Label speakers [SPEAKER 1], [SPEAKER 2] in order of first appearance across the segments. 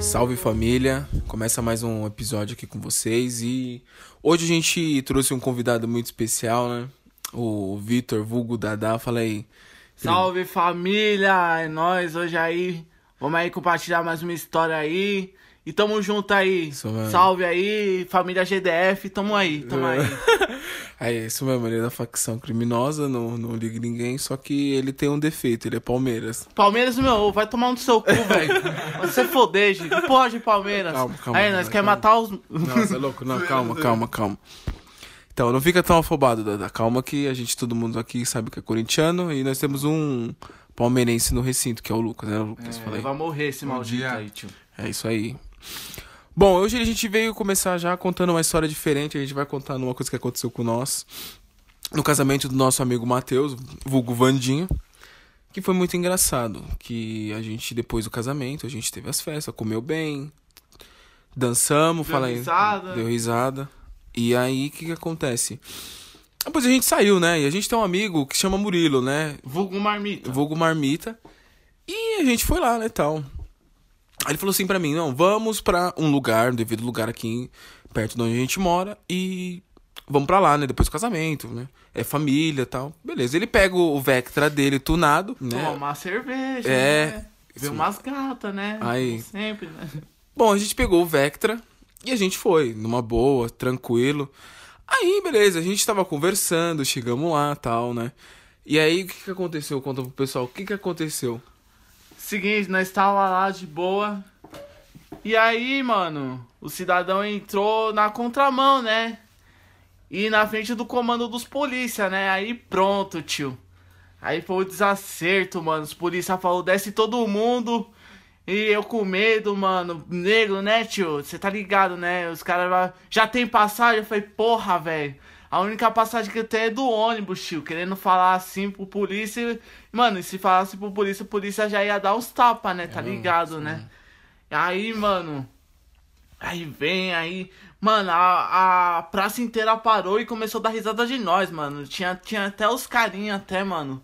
[SPEAKER 1] Salve família, começa mais um episódio aqui com vocês e hoje a gente trouxe um convidado muito especial, né? O Vitor Vulgo Dadá, fala aí.
[SPEAKER 2] Salve família, é nóis hoje aí. Vamos aí compartilhar mais uma história aí. E tamo junto aí.
[SPEAKER 1] Isso.
[SPEAKER 2] Salve aí, família GDF, tamo aí, tamo aí.
[SPEAKER 1] É isso mesmo, ele é da facção criminosa, não, não liga ninguém, só que ele tem um defeito, ele é Palmeiras.
[SPEAKER 2] Palmeiras, meu, vai tomar um do seu cu, velho. Você foder, gente. Pode, Palmeiras.
[SPEAKER 1] Calma, calma,
[SPEAKER 2] aí, nós quer
[SPEAKER 1] calma.
[SPEAKER 2] matar os.
[SPEAKER 1] Nossa, é louco, não, calma, calma, calma. Então, não fica tão afobado, Dada. Calma que a gente, todo mundo aqui sabe que é corintiano e nós temos um palmeirense no recinto, que é o Lucas, né, Lucas? Aí.
[SPEAKER 2] vai morrer esse maldito
[SPEAKER 3] dia.
[SPEAKER 2] aí, tio.
[SPEAKER 1] É isso aí. Bom, hoje a gente veio começar já contando uma história diferente. A gente vai contar uma coisa que aconteceu com nós no casamento do nosso amigo Matheus, vulgo Vandinho, que foi muito engraçado. Que a gente, depois do casamento, a gente teve as festas, comeu bem, dançamos,
[SPEAKER 2] Deu
[SPEAKER 1] fala aí.
[SPEAKER 2] risada.
[SPEAKER 1] Deu risada. E aí, o que que acontece? Depois a gente saiu, né? E a gente tem um amigo que chama Murilo, né?
[SPEAKER 2] Vulgo marmita.
[SPEAKER 1] vulgo marmita. E a gente foi lá, né, tal. Aí ele falou assim pra mim, não, vamos pra um lugar, um devido lugar aqui perto de onde a gente mora e vamos pra lá, né, depois do casamento, né? É família, tal. Beleza. Ele pega o Vectra dele tunado, né?
[SPEAKER 2] Tomar uma cerveja.
[SPEAKER 1] É.
[SPEAKER 2] Né? Umas gatas, né?
[SPEAKER 1] Aí.
[SPEAKER 2] Sempre, né?
[SPEAKER 1] Bom, a gente pegou o Vectra e a gente foi, numa boa, tranquilo. Aí, beleza, a gente tava conversando, chegamos lá, tal, né? E aí, o que que aconteceu? Conta pro pessoal, o que que aconteceu?
[SPEAKER 2] Seguinte, nós tava lá de boa. E aí, mano, o cidadão entrou na contramão, né? E na frente do comando dos polícia, né? Aí pronto, tio. Aí foi o desacerto, mano. Os polícia falou, desce todo mundo. E eu com medo, mano. Negro, né, tio? Você tá ligado, né? Os caras já tem passagem. Eu falei, porra, velho. A única passagem que eu tenho é do ônibus, tio. Querendo falar assim pro polícia. Mano, e se falasse pro polícia, a polícia já ia dar uns tapas, né? Tá ligado, né? Aí, mano. Aí vem, aí. Mano, a, a praça inteira parou e começou a dar risada de nós, mano. Tinha, tinha até os carinha, até, mano.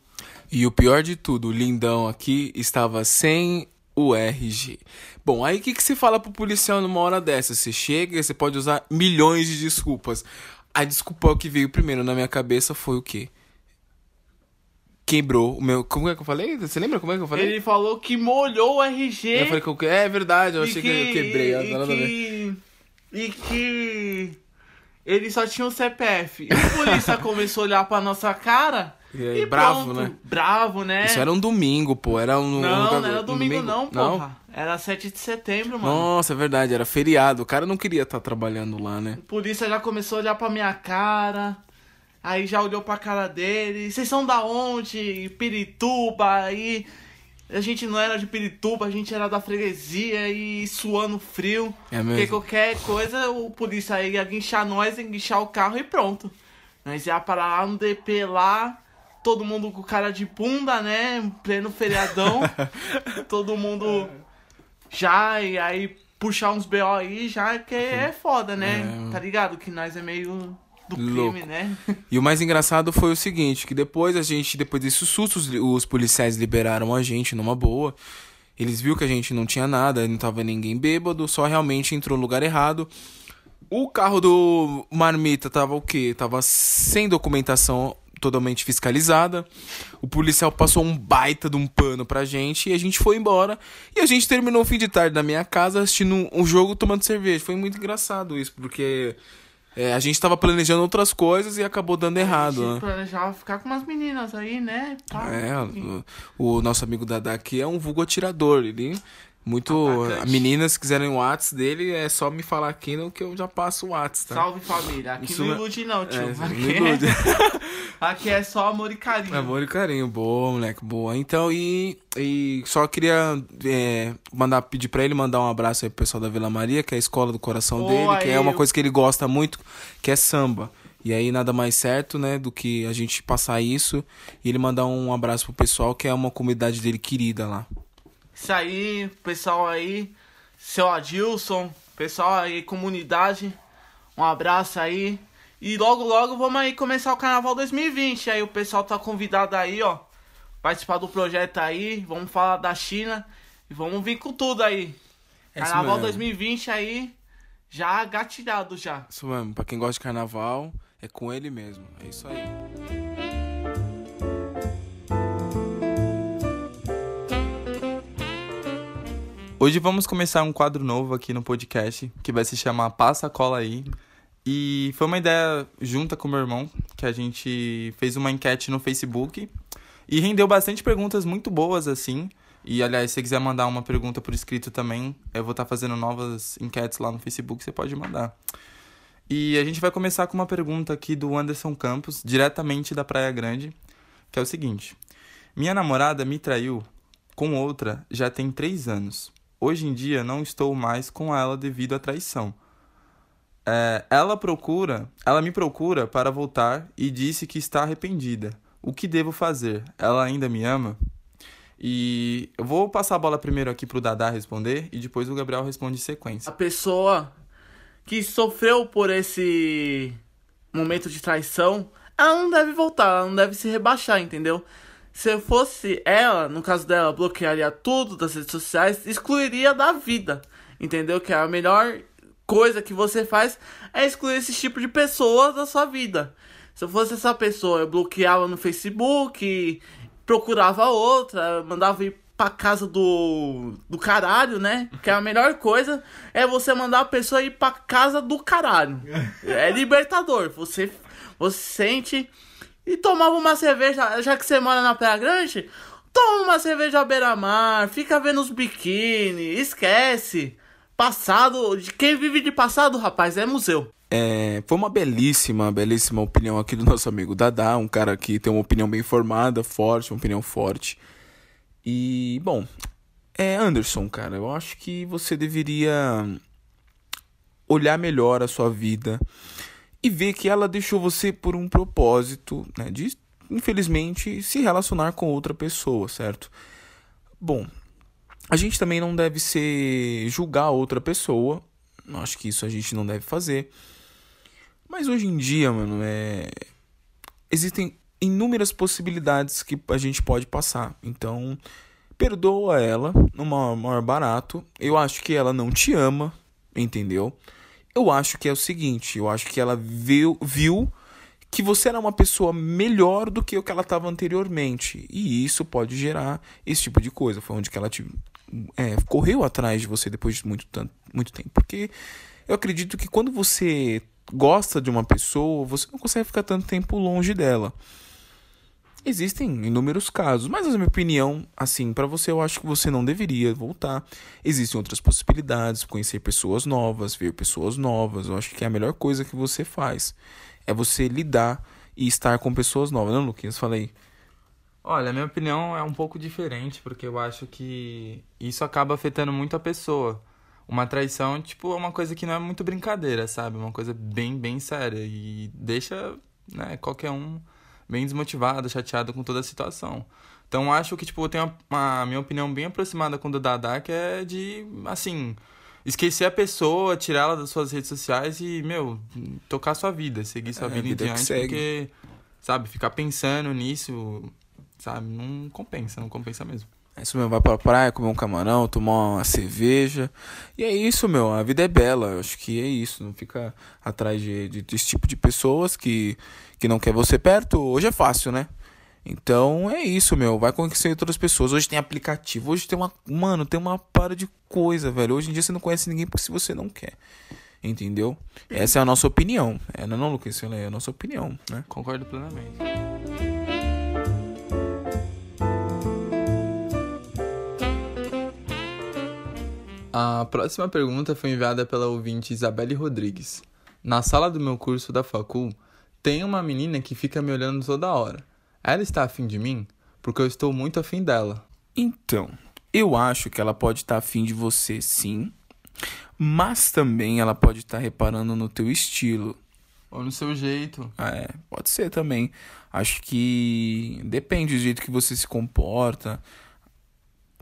[SPEAKER 1] E o pior de tudo, o lindão aqui estava sem o RG. Bom, aí o que, que se fala pro policial numa hora dessa? Você chega e você pode usar milhões de desculpas. A desculpa que veio primeiro na minha cabeça foi o quê? Quebrou o meu. Como é que eu falei? Você lembra como é que eu falei?
[SPEAKER 2] Ele falou que molhou o RG.
[SPEAKER 1] Eu falei que eu... É verdade, eu achei que, eu quebrei.
[SPEAKER 2] e,
[SPEAKER 1] nada a
[SPEAKER 2] que, e que ele só tinha o CPF. E o polícia começou a olhar pra nossa cara.
[SPEAKER 1] E aí, bravo,
[SPEAKER 2] pronto.
[SPEAKER 1] né?
[SPEAKER 2] Bravo, né?
[SPEAKER 1] Isso era um domingo, pô. Era um.
[SPEAKER 2] Não,
[SPEAKER 1] um-
[SPEAKER 2] não era
[SPEAKER 1] um
[SPEAKER 2] domingo, não,
[SPEAKER 1] Não?
[SPEAKER 2] porra. Era 7 de setembro, mano.
[SPEAKER 1] Nossa, é verdade, era feriado. O cara não queria estar trabalhando lá, né?
[SPEAKER 2] O polícia já começou a olhar pra minha cara. Aí já olhou pra cara dele. Vocês são da onde? Pirituba. Aí a gente não era de Pirituba, a gente era da freguesia e suando frio.
[SPEAKER 1] É
[SPEAKER 2] Porque
[SPEAKER 1] mesmo.
[SPEAKER 2] qualquer coisa o polícia ia guinchar nós, enguinchar o carro e pronto. Nós ia parar lá no DP lá. Todo mundo com cara de bunda, né? Em pleno feriadão. todo mundo já, e aí puxar uns BO aí já, que é foda, né?
[SPEAKER 1] É.
[SPEAKER 2] Tá ligado? Que nós é meio do crime,
[SPEAKER 1] Louco.
[SPEAKER 2] né?
[SPEAKER 1] E o mais engraçado foi o seguinte, que depois a gente, depois desse susto, os, os policiais liberaram a gente numa boa. Eles viram que a gente não tinha nada, não tava ninguém bêbado, só realmente entrou no lugar errado. O carro do Marmita tava o quê? Tava sem documentação totalmente fiscalizada. O policial passou um baita de um pano pra gente e a gente foi embora. E a gente terminou o fim de tarde na minha casa assistindo um, jogo tomando cerveja. Foi muito engraçado isso, porque é, a gente tava planejando outras coisas e acabou dando
[SPEAKER 2] a
[SPEAKER 1] errado,
[SPEAKER 2] gente
[SPEAKER 1] né?
[SPEAKER 2] planejava ficar com umas meninas aí, né? Pá.
[SPEAKER 1] É, o, o nosso amigo Dada aqui é um vulgo atirador. Ele muito.
[SPEAKER 2] Atacante.
[SPEAKER 1] Meninas se quiserem o Whats dele, é só me falar aqui no que eu já passo o Whats, tá?
[SPEAKER 2] Salve família. Aqui
[SPEAKER 1] Isso
[SPEAKER 2] não
[SPEAKER 1] é-
[SPEAKER 2] ilude não, tio.
[SPEAKER 1] É,
[SPEAKER 2] aqui,
[SPEAKER 1] não ilude.
[SPEAKER 2] É, aqui é só amor e carinho.
[SPEAKER 1] Amor e carinho, boa, moleque, boa. Então, e, e só queria é, mandar, pedir pra ele mandar um abraço aí pro pessoal da Vila Maria, que é a escola do coração
[SPEAKER 2] Boa,
[SPEAKER 1] dele, que é uma
[SPEAKER 2] eu-
[SPEAKER 1] coisa que ele gosta muito, que é samba. E aí nada mais certo, né, do que a gente passar isso e ele mandar um abraço pro pessoal, que é uma comunidade dele querida lá.
[SPEAKER 2] Isso aí, pessoal aí. Seu Adilson, pessoal aí, comunidade. Um abraço aí. E logo, logo vamos aí começar o Carnaval 2020. Aí o pessoal tá convidado aí, ó. Participar do projeto aí. Vamos falar da China. E vamos vir com tudo aí.
[SPEAKER 1] É
[SPEAKER 2] Carnaval
[SPEAKER 1] mesmo.
[SPEAKER 2] 2020 aí, já gatilhado já.
[SPEAKER 1] Isso mesmo, pra quem gosta de carnaval, é com ele mesmo. É isso aí.
[SPEAKER 3] Hoje vamos começar um quadro novo aqui no podcast que vai se chamar Passa a Cola aí. E foi uma ideia junta com meu irmão que a gente fez uma enquete no Facebook e rendeu bastante perguntas muito boas assim. E aliás, se você quiser mandar uma pergunta por escrito também, eu vou estar fazendo novas enquetes lá no Facebook, você pode mandar. E a gente vai começar com uma pergunta aqui do Anderson Campos, diretamente da Praia Grande, que é o seguinte: Minha namorada me traiu com outra já tem três anos. Hoje em dia não estou mais com ela devido à traição. É, ela procura, ela me procura para voltar e disse que está arrependida. O que devo fazer? Ela ainda me ama? E eu vou passar a bola primeiro aqui pro Dadá responder e depois o Gabriel responde em
[SPEAKER 2] A
[SPEAKER 3] sequência.
[SPEAKER 2] pessoa que sofreu por esse momento de traição, ela não deve voltar, ela não deve se rebaixar, entendeu? Se eu fosse ela, no caso dela, bloquearia tudo das redes sociais, excluiria da vida, entendeu? Que a melhor coisa que você faz é excluir esse tipo de pessoas da sua vida. Se eu fosse essa pessoa, eu bloqueava no Facebook, procurava outra, mandava ir pra casa do, do caralho, né? Que a melhor coisa é você mandar a pessoa ir pra casa do caralho. É libertador. Você, você sente. E tomava uma cerveja, já que você mora na Praia Grande, toma uma cerveja à beira-mar, fica vendo os biquíni, esquece. Passado, de quem vive de passado, rapaz, é museu.
[SPEAKER 1] É, foi uma belíssima, belíssima opinião aqui do nosso amigo Dadá, um cara que tem uma opinião bem formada, forte, uma opinião forte. E, bom, é Anderson, cara, eu acho que você deveria olhar melhor a sua vida e ver que ela deixou você por um propósito, né, de infelizmente se relacionar com outra pessoa, certo? Bom, a gente também não deve ser julgar outra pessoa. Acho que isso a gente não deve fazer. Mas hoje em dia, mano, é existem inúmeras possibilidades que a gente pode passar. Então, perdoa ela no maior, maior barato. Eu acho que ela não te ama, entendeu? Eu acho que é o seguinte, eu acho que ela viu, viu que você era uma pessoa melhor do que o que ela estava anteriormente. E isso pode gerar esse tipo de coisa. Foi onde que ela te, é, correu atrás de você depois de muito, tanto, muito tempo. Porque eu acredito que quando você gosta de uma pessoa, você não consegue ficar tanto tempo longe dela. Existem inúmeros casos, mas na minha opinião, assim, para você eu acho que você não deveria voltar. Existem outras possibilidades, conhecer pessoas novas, ver pessoas novas. Eu acho que é a melhor coisa que você faz é você lidar e estar com pessoas novas, não, Luquinhas? Falei.
[SPEAKER 3] Olha, a minha opinião é um pouco diferente, porque eu acho que isso acaba afetando muito a pessoa. Uma traição, tipo, é uma coisa que não é muito brincadeira, sabe? Uma coisa bem, bem séria. E deixa, né, qualquer um bem desmotivado, chateado com toda a situação. Então acho que, tipo, eu tenho uma, uma minha opinião bem aproximada com o do Dadá, que é de, assim, esquecer a pessoa, tirá-la das suas redes sociais e, meu, tocar sua vida, seguir sua
[SPEAKER 1] É,
[SPEAKER 3] vida em
[SPEAKER 1] vida que
[SPEAKER 3] diante, porque, sabe, ficar pensando nisso, sabe, não compensa, não compensa mesmo.
[SPEAKER 1] É isso mesmo, vai pra praia, comer um camarão, tomar uma cerveja. E é isso, meu. A vida é bela. Eu acho que é isso. Não fica atrás de, de, desse tipo de pessoas que, que não quer você perto. Hoje é fácil, né? Então é isso, meu. Vai conhecer outras pessoas. Hoje tem aplicativo. Hoje tem uma. Mano, tem uma para de coisa, velho. Hoje em dia você não conhece ninguém porque se você não quer. Entendeu? Essa é a nossa opinião. É, não, não, Lucas, é a nossa opinião, né?
[SPEAKER 3] Concordo plenamente. A próxima pergunta foi enviada pela ouvinte Isabelle Rodrigues. Na sala do meu curso da facul, tem uma menina que fica me olhando toda hora. Ela está afim de mim? Porque eu estou muito afim dela.
[SPEAKER 1] Então, eu acho que ela pode estar afim de você, sim. Mas também ela pode estar reparando no teu estilo.
[SPEAKER 3] Ou no seu jeito.
[SPEAKER 1] É, pode ser também. Acho que depende do jeito que você se comporta.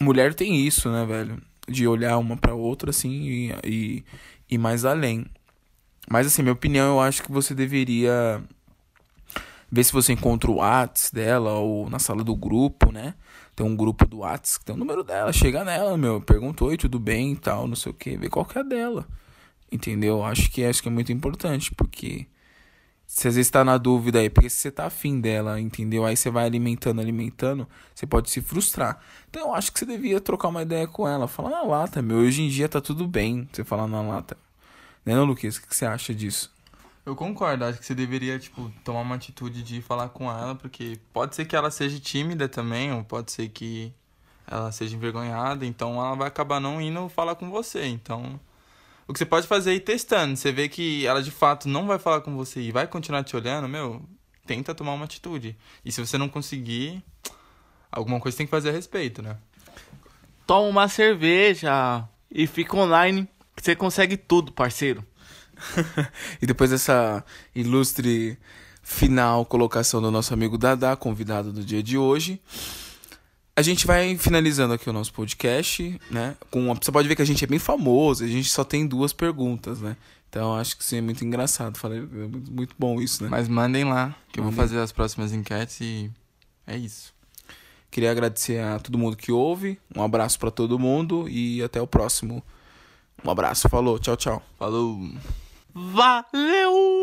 [SPEAKER 1] Mulher tem isso, né, velho? De olhar uma pra outra assim e, e, e mais além. Mas assim, minha opinião, eu acho que você deveria Vê se você encontra o Whats dela ou na sala do grupo, né? Tem um grupo do Whats que tem o número dela. Chega nela, meu. Pergunta, oi, tudo bem e tal, não sei o que. Vê qual que é a dela. Entendeu? Acho que acho que é muito importante, porque se às vezes tá na dúvida aí, porque se você tá afim dela, entendeu? Aí você vai alimentando, alimentando, você pode se frustrar. Então eu acho que você devia trocar uma ideia com ela. Falar na lata, meu. Hoje em dia tá tudo bem você falar na lata. Né, não, Luquinhas? O que você acha disso?
[SPEAKER 3] Eu concordo, acho que você deveria, tipo, tomar uma atitude de falar com ela, porque pode ser que ela seja tímida também, ou pode ser que ela seja envergonhada, então ela vai acabar não indo falar com você. Então, o que você pode fazer é ir testando. Você vê que ela de fato não vai falar com você e vai continuar te olhando, meu, tenta tomar uma atitude. E se você não conseguir, alguma coisa tem que fazer a respeito, né?
[SPEAKER 2] Toma uma cerveja e fica online, que você consegue tudo, parceiro.
[SPEAKER 1] e depois dessa ilustre final colocação do nosso amigo Dada, convidado do dia de hoje. A gente vai finalizando aqui o nosso podcast, né? Com uma... Você pode ver que a gente é bem famoso, a gente só tem duas perguntas, né? Então acho que isso é muito engraçado. Falei, é muito bom isso, né?
[SPEAKER 3] Mas mandem lá, que mandem. eu vou fazer as próximas enquetes e é isso.
[SPEAKER 1] Queria agradecer a todo mundo que ouve. Um abraço para todo mundo e até o próximo. Um abraço, falou, tchau, tchau.
[SPEAKER 3] Falou.
[SPEAKER 2] Valeu!